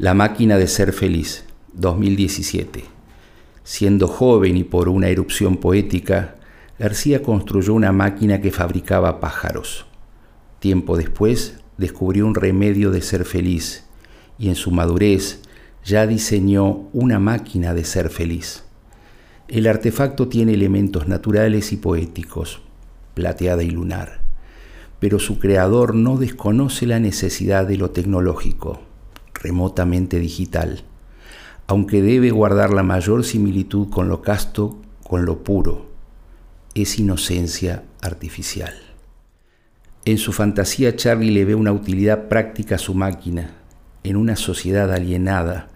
La máquina de ser feliz, 2017. Siendo joven y por una erupción poética, García construyó una máquina que fabricaba pájaros. Tiempo después descubrió un remedio de ser feliz y en su madurez ya diseñó una máquina de ser feliz. El artefacto tiene elementos naturales y poéticos, plateada y lunar, pero su creador no desconoce la necesidad de lo tecnológico remotamente digital, aunque debe guardar la mayor similitud con lo casto, con lo puro. Es inocencia artificial. En su fantasía Charlie le ve una utilidad práctica a su máquina, en una sociedad alienada,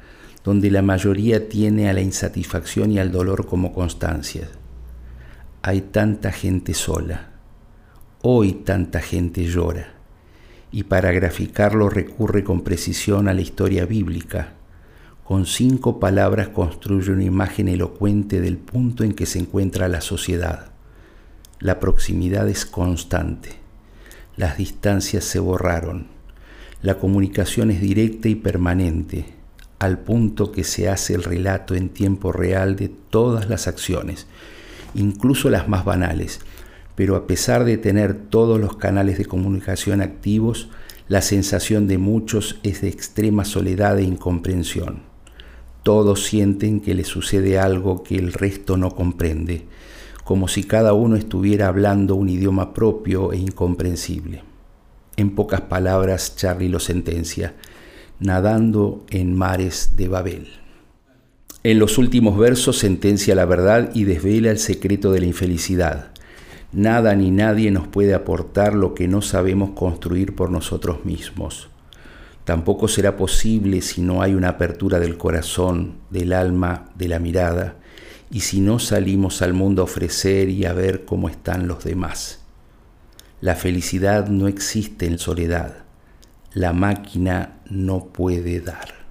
donde la mayoría tiene a la insatisfacción y al dolor como constancias. Hay tanta gente sola, hoy tanta gente llora y para graficarlo recurre con precisión a la historia bíblica. Con cinco palabras construye una imagen elocuente del punto en que se encuentra la sociedad. La proximidad es constante. Las distancias se borraron. La comunicación es directa y permanente, al punto que se hace el relato en tiempo real de todas las acciones, incluso las más banales, pero a pesar de tener todos los canales de comunicación activos, la sensación de muchos es de extrema soledad e incomprensión. Todos sienten que les sucede algo que el resto no comprende, como si cada uno estuviera hablando un idioma propio e incomprensible. En pocas palabras, Charlie lo sentencia, nadando en mares de Babel. En los últimos versos sentencia la verdad y desvela el secreto de la infelicidad Nada ni nadie nos puede aportar lo que no sabemos construir por nosotros mismos. Tampoco será posible si no hay una apertura del corazón, del alma, de la mirada, y si no salimos al mundo a ofrecer y a ver cómo están los demás. La felicidad no existe en soledad. La máquina no puede dar.